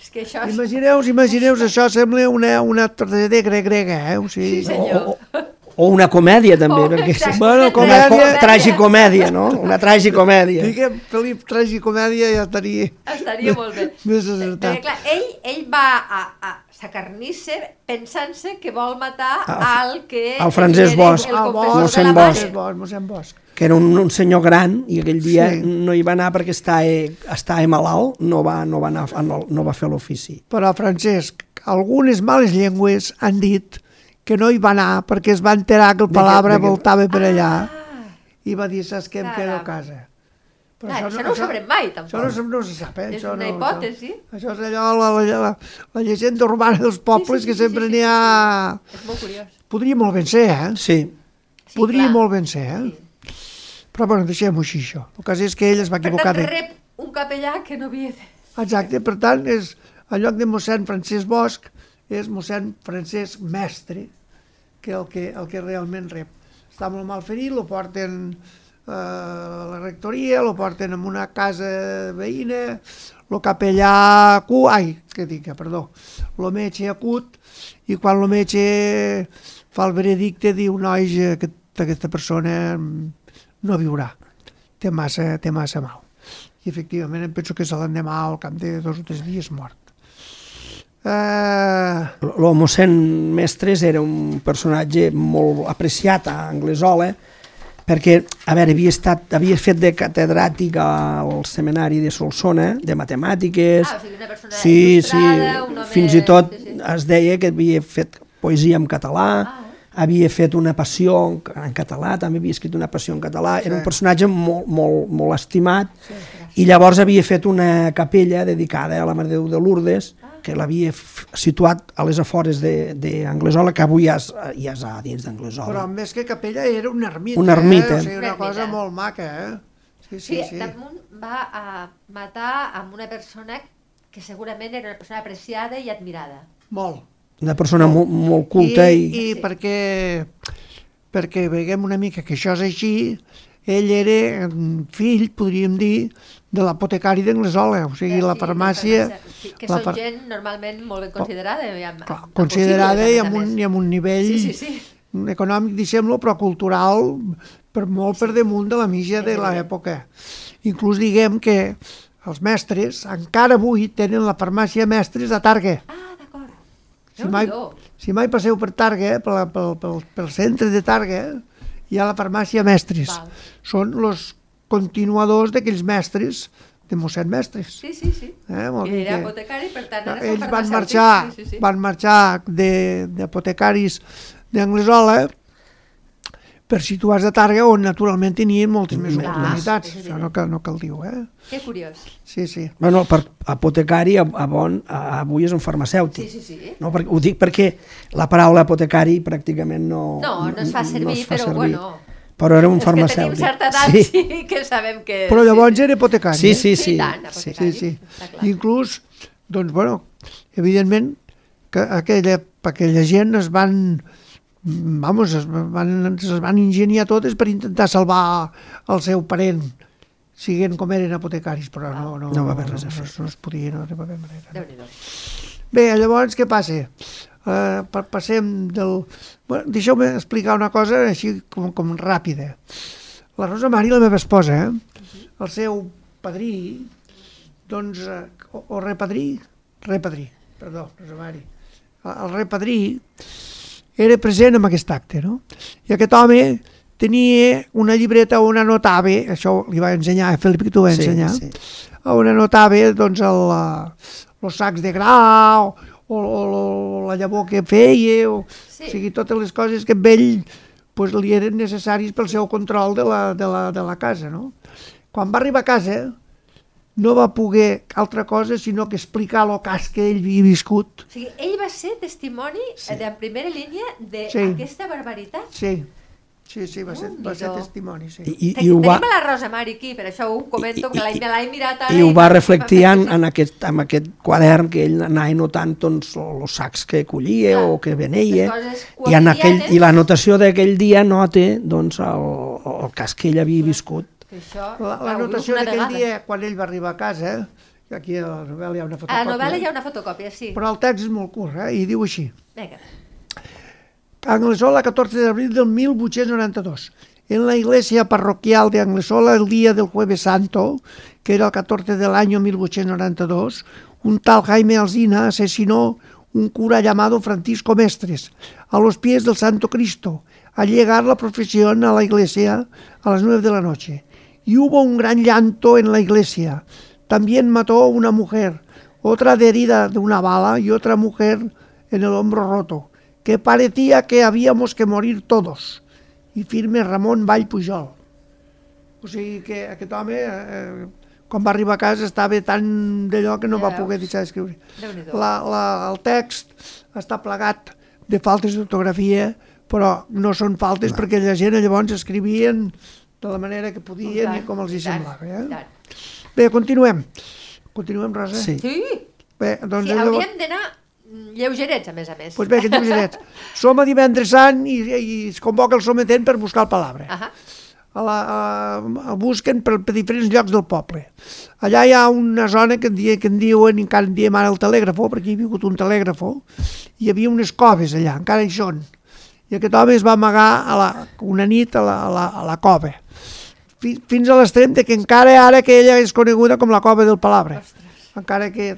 És que això... Imagineu-vos, imagineu això sembla una, una tragèdia grega, eh? O sigui, Sí, senyor. O, o, o una comèdia també, Oh, perquè exacte. Bueno, una comèdia. co tragicomèdia, no? Una tragicomèdia. Diguem, Felip, tragicomèdia ja estaria Estaria molt bé. (laughs) més Perquè, acertat. clar, ell, ell va a, a sacarnir-se pensant-se que vol matar A- al que... al Francesc Bosch. El Ah, confessor Bosch, la mossèn Bosch. Bosch, mossèn Bosch. que era un, un senyor gran i aquell dia Sí. no hi va anar perquè estava, estava malalt, no va, no va, anar, no, no va fer l'ofici. Però, Francesc, algunes males llengües han dit que no hi va anar perquè es va enterar que el De que- Palabra de que- voltava per allà Ah, i va dir, saps què, em quedo a casa. Clar, això no ho sabrem mai, tampoc. Això no, no se sap, eh? És això una no, hipòtesi. Això, això és allò, la, la, la, la llegenda urbana dels pobles, sí, que sí, sempre sí, n'hi sí, ha... és molt curiós. Podria molt ben ser, eh? Sí, Sí, Podria clar. molt ben ser, eh? Sí. Però, bueno, deixem-ho així, això. El cas és que ell es va Per equivocar tant, de... rep un capellà que no havia de... Exacte, per tant, és, en lloc de mossèn Francesc Bosch, és mossèn Francesc Mestre, que el que, el que realment rep. Està molt mal ferit, lo porten eh, a la rectoria, lo porten en una casa veïna, lo capellà... Cu, ai, que dic, perdó, el metge acut i quan el metge fa el veredicte diu, nois, aquest, aquesta persona no viurà, té massa, té massa mal. I efectivament em penso que se l'endemà al cap de dos o tres dies mort. Uh, El mossèn Mestres era un personatge molt apreciat a Anglesola, perquè, a veure, havia, estat, havia fet de catedràtic al seminari de Solsona, de matemàtiques... Ah, o sigui, una persona sí, sí, il·lustrada, un home... fins i tot Sí, sí. es deia que havia fet poesia en català, Ah. havia fet una passió en, en català, també havia escrit una passió en català, era un personatge molt, molt, molt estimat, i llavors havia fet una capella dedicada a la Mare de Déu de Lourdes, que l'havia situat a les afores d'Anglesola, que avui ja és, ja és a dins però d'Anglesola. més que capella era una ermita, Una ermita. Eh? O sigui, una Una cosa molt maca, eh? Sí, Sí, sí, sí. damunt va a matar amb una persona que segurament era una persona apreciada i admirada. Molt. Una persona molt, molt culta I, i... i perquè, perquè veiem una mica que això és així, ell era mm, fill, podríem dir, de l'apotecari d'Anglesola, o sigui, la Sí, farmàcia... Sí, que la són gent normalment molt ben considerada. I amb, clar, amb considerada i amb, un, i amb un nivell Sí, sí, sí. econòmic, deixem-lo, però cultural, per molt per damunt de la mitja de l'època. Inclús diguem que els mestres, encara avui, tenen la farmàcia mestres a Targa. Ah, d'acord. Si mai, si mai passeu per Targa, pel, pel, pel, pel centre de Targa, hi ha la farmàcia mestres. Val. Són els continuadors d'aquells mestres de mossèn Mestres. Sí, sí, sí. Eh, I dir era que- apotecari, per tant, era ells van marxar, Sí, sí, sí. van marxar de- d'apotecaris d'Anglesola per situar-se a Targa, on naturalment tenien moltes més Clar, oportunitats. Això no cal, no cal dir-ho, eh? Que curiós. Sí, sí. Bueno, per apotecari, a, a bon, a, avui és un farmacèutic. Sí, sí, sí. No, perquè, ho dic perquè la paraula apotecari pràcticament no... No, no es fa servir, es fa però servir. bueno. Però era un Els que tenim farmacèutic. certa edat sí. (laughs) sí. que sabem que... Però llavors era. Sí, eh? sí, Sí, sí. tant, sí. apotecari. Sí, sí. Està clar. Inclús, doncs, bueno, evidentment que aquella, aquella gent es van vamos, es van, es van ingeniar totes per intentar salvar el seu parent siguent com eren apotecaris, però no, no, No va haver res a no, fer. no, no es podia, no hi va haver manera. Déu-n'hi-do. Bé, llavors què passa? Uh, passem del... Bueno, Deixeu-me explicar una cosa així com, com ràpida. La Rosa Mari, la meva esposa, eh? el seu padrí, doncs, eh, o, o repadrí, repadrí, perdó, Rosa Mari, el, el repadrí era present en aquest acte, no? I aquest home tenia una llibreta on anotava, això li va ensenyar, a Felip que t'ho va Sí, ensenyar, sí. on anotava doncs, el, eh, els sacs de gra o, o, o la llavor que feia, o, Sí. o sigui, totes les coses que a ell pues, li eren necessaris pel seu control de la, de la, de la casa. No? Quan va arribar a casa no va poder altra cosa sinó que explicar el cas que ell havia viscut. O sigui, ell va ser testimoni sí. de, primera línia Sí. d'aquesta barbaritat. Sí, sí, sí, va ser, va ser testimoni. Sí. I, i, i, ho va, Tenim a la Rosa Mari aquí, per això ho comento, que l'he l'he mirat ara. i ho va reflectir en, en, aquest, en aquest quadern que ell anava notant doncs, els sacs que collia Clar, o que veneia i, en aquell, i la notació d'aquell dia nota doncs, el, el cas que ell havia viscut Que això, La, la notació d'aquell dia, quan ell va arribar a casa, que aquí a la novel·la hi ha una A fotocòpia, la novel·la hi ha una fotocòpia, sí. però el text és molt curt, eh? i diu així. Vinga. Anglesola, 14 de abril del 1892. En la iglesia parroquial de Anglesola, el día del Jueves Santo, que era el 14 del año 1892, un tal Jaime Alsina asesinó un cura llamado Francisco Mestres a los pies del Santo Cristo al llegar la procesión a la iglesia a las 9 de la noche. Y hubo un gran llanto en la iglesia. También mató una mujer, otra de herida de una bala y otra mujer en el hombro roto, que parecía que habíamos que morir todos. I firme Ramon Vall Pujol. O sigui que aquest home, eh, quan va arribar a casa, estava tan d'allò que no Ja va poder deixar d'escriure. La, la, el text està plegat de faltes d'ortografia, però no són faltes no. perquè la gent llavors escrivien de la manera que podien i, com els hi semblava. Eh? tant. Bé, continuem. Continuem, Rosa? Sí. Sí, Bé, doncs sí llavors- hauríem d'anar lleugerets, a més a més. Pues bé, que lleugerets. (laughs) Som a divendres sant i, i es convoca el sometent per buscar el palabre. Ahà. a la, a, a busquen per, per diferents llocs del poble. Allà hi ha una zona que en, dia, que en diuen, encara en diem ara el telègrafo, perquè hi ha hagut un telègrafo, hi havia unes coves allà, encara hi són. I aquest home es va amagar a la, una nit a la, a la, a la cova. Fi- Fins a l'extrem de que encara ara que ella és coneguda com la cova del Palabre. Encara que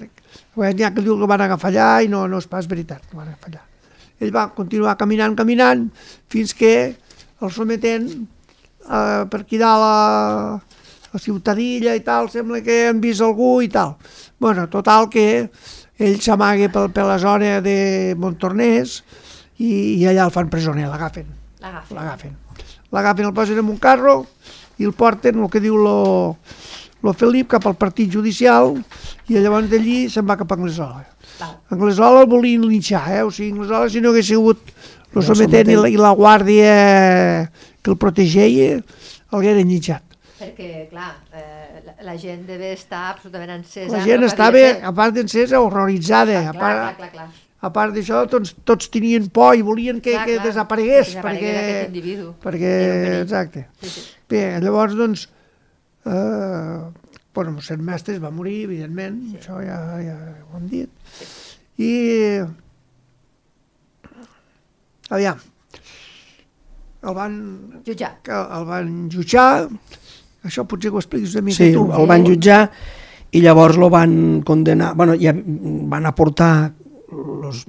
bé, n'hi ha que diu que van agafar allà i no, no és pas veritat que van agafar allà. Ell va continuar caminant, caminant, fins que el sometent eh, per aquí dalt a, a Ciutadilla i tal, sembla que han vist algú i tal. bueno, total que ell s'amaga per, per la zona de Montornès i, i allà el fan presoner. L'agafen. L'agafen. L'agafen, el posen en un carro i el porten, el que diu lo, lo Felip, cap al partit judicial i llavors d'allí se'n va cap a Anglesola. Val. Anglesola el volien linxar, eh? o sigui, Anglesola si no hagués sigut el El sometent i la, i la guàrdia que el protegeia, el hagueren linxat. Perquè, clar, eh, la, la gent deve estar absolutament encesa. La gent el estava, a part d'encesa, horroritzada. Clar, a part, clar, clar, clar. a part d'això, tots, tots tenien por i volien que, Clar, que clar, desaparegués. que desaparegués aquest individu. Perquè, Era un perill. exacte. Sí, sí. Bé, llavors, doncs, eh, bueno, mossèn Mestres va morir, evidentment, sí. això ja, ja ho hem dit. Sí. I, aviam, el van, Jutjar. que el van jutjar, això potser que ho expliquis una mica Sí, tu. el van jutjar i llavors lo van condenar, bueno, ja van aportar los,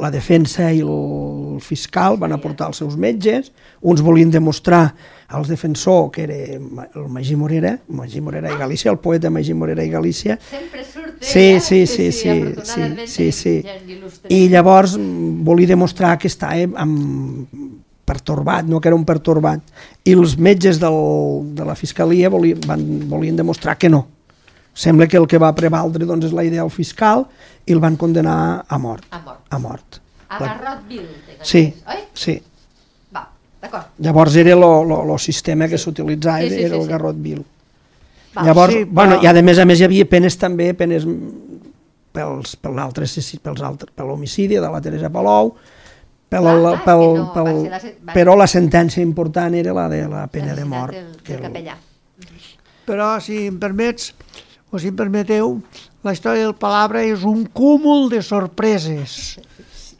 la defensa i el fiscal van aportar els seus metges, uns volien demostrar als defensor que era el Magí Morera, Magí Morera i Galícia, el poeta Magí Morera i Galícia, Sempre surt ell, Sí, sí, sí, sí, sí, sí, gent il·lustre. i llavors volia demostrar que estava amb, pertorbat, no que era un pertorbat. I els metges del, de la fiscalia volien, van, volien demostrar que no. Sembla que el que va prevaldre doncs, és la idea del fiscal i el van condenar a mort. A mort. A mort. A La- Garrot Vil, tinc Sí, oi? sí. Va, d'acord. Llavors era el sistema que s'utilitzava, Sí, sí, era sí, el sí. garrot vil. Va, Llavors, sí, bueno, però- i a més a més hi havia penes també, penes pels, per l'altre assassí- pels altres, per l'homicidi de la Teresa Palou, pel, Clar, clar, pel, que no, pel, la va- però la sentència important era la de la pena de L'assassinat mort. Del, que del el- capellà. Però, si em permets, o si em permeteu, la història del Palabra és un cúmul de sorpreses,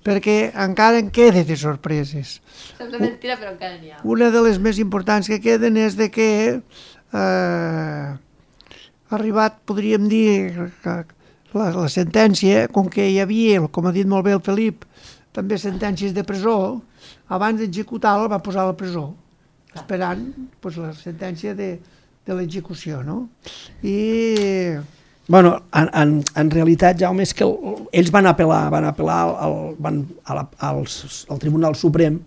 perquè encara en queda de sorpreses. Sembla mentira, però encara n'hi ha. Una de les més importants que queden és de que eh, ha arribat, podríem dir, que la, la sentència, com que hi havia, com ha dit molt bé el Felip, també sentències de presó, abans d'executar-la va posar a la presó, esperant pues, la sentència de, de l'execució, no? I Bueno, en, en, en realitat, Jaume, és que el, ells van apel·lar, van apel·lar al, van a la, als, al Tribunal Suprem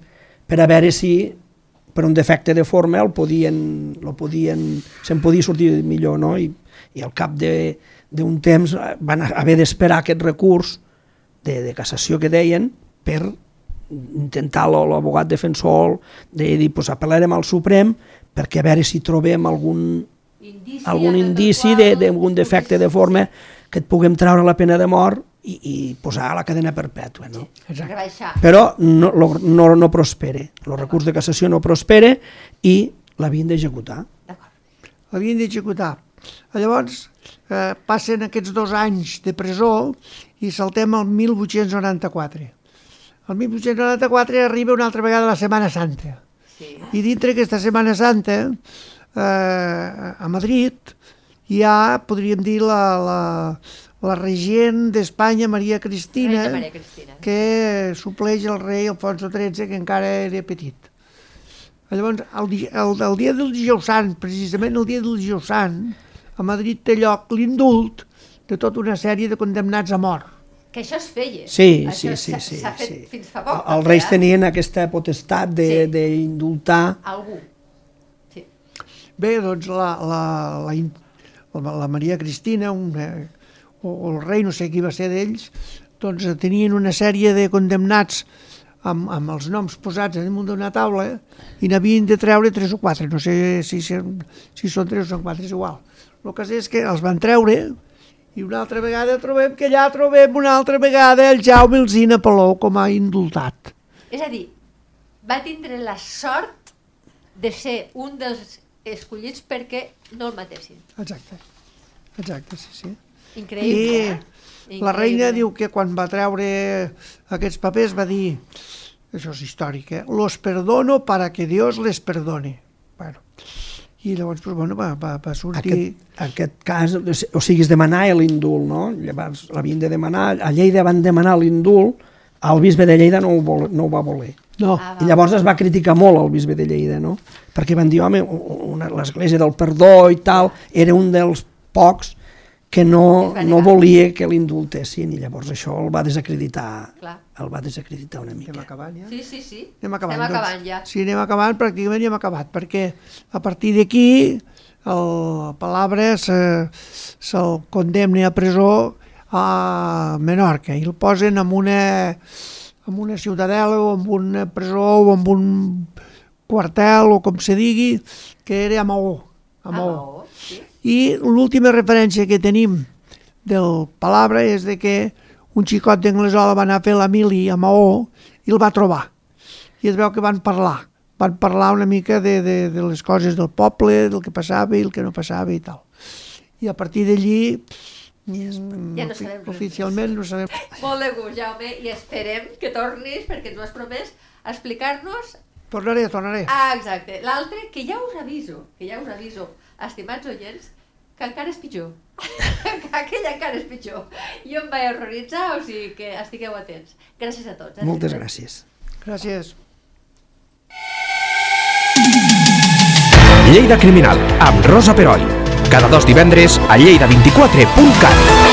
per a veure si per un defecte de forma el podien, lo podien, se'n podia sortir millor, no? I, i al cap d'un temps eh, van haver d'esperar aquest recurs de, de cassació que deien per intentar l'abogat defensor de dir, pues, apel·larem al Suprem perquè a veure si trobem algun, Indici algun indici qual de- d'algun defecte de forma que et puguem treure la pena de mort i, i posar a la cadena perpètua. No? Rebaixar. Però no, lo, no, no prospere. El recurs de cassació no prospere i l'havien d'executar. D'acord. l'havien d'executar. Llavors, eh, passen aquests dos anys de presó i saltem al 1894. El 1894 arriba una altra vegada la Setmana Santa. Sí. I dintre aquesta Setmana Santa, eh, a Madrid, hi ha, podríem dir, la, la, la regent d'Espanya, Maria Cristina, Maria Cristina. que supleix el rei Alfonso XIII, que encara era petit. Llavors, el, el, el dia del dijous sant, precisament el dia del dijous sant, a Madrid té lloc l'indult de tota una sèrie de condemnats a mort. Que això es feia. Sí, Això sí, sí. s'ha- sí, fet sí. fins fa poc. Els reis eh? tenien aquesta potestat Sí. d'indultar Algú. Sí. Bé, doncs la, la, la, la, la Maria Cristina, una, o, o el rei, no sé qui va ser d'ells, doncs eh, tenien una sèrie de condemnats amb, amb els noms posats damunt d'una taula i n'havien de treure tres o quatre, no sé si, si, si són tres o són quatre, és igual. El que sé és que els van treure i una altra vegada trobem que allà trobem una altra vegada el Jaume Alzina Palou com a indultat. És a dir, va tindre la sort de ser un dels escollits perquè no el matessin. Exacte. Exacte, sí, sí. Increïble, I eh? la reina Increïble. diu que quan va treure aquests papers va dir, això és històric, eh? los perdono para que Dios les perdone. I llavors, pues, bueno, va, va, va sortir... Aquest, aquest cas, o sigui, és demanar l'indult, no? Llavors l'havien de demanar, a Lleida van demanar l'indult, el bisbe de Lleida no ho, vol, no ho va voler. No, Ah, I llavors es va criticar molt el bisbe de Lleida, no? Perquè van dir, home, una- l'església del perdó i tal, era un dels pocs que no, no volia que l'indultessin i llavors això el va desacreditar, Clar. el va desacreditar una mica. anem acabant ja? Sí, sí, sí. Anem acabant, Anem acabant doncs. ja. Sí, anem acabant, pràcticament ja hem acabat, perquè a partir d'aquí el Palabra se, se'l condemna a presó a Menorca i el posen en una, en una ciutadela o en una presó o en un quartel o com se digui, que era a Maó. A Maó. Maó, sí. I l'última referència que tenim del Palabra és de que un xicot d'Anglesola va anar a fer la mili a Maó i el va trobar. I es veu que van parlar. Van parlar una mica de, de, de les coses del poble, del que passava i el que no passava i tal. I a partir d'allí, mm, Ja no sabem res oficialment no sabem... (laughs) Molt de gust, Jaume, i esperem que tornis, perquè tu has promès explicar-nos... Tornaré, tornaré. Ah, exacte. L'altre, que ja us aviso, que ja us aviso, estimats oients, que encara és pitjor. (laughs) que aquell encara és pitjor. Jo em vaig horroritzar, o sigui que estigueu atents. Gràcies a tots. eh? Moltes gràcies. Gràcies. Lleida Criminal, amb Rosa Peroi. Cada dos divendres a lleida24.cat.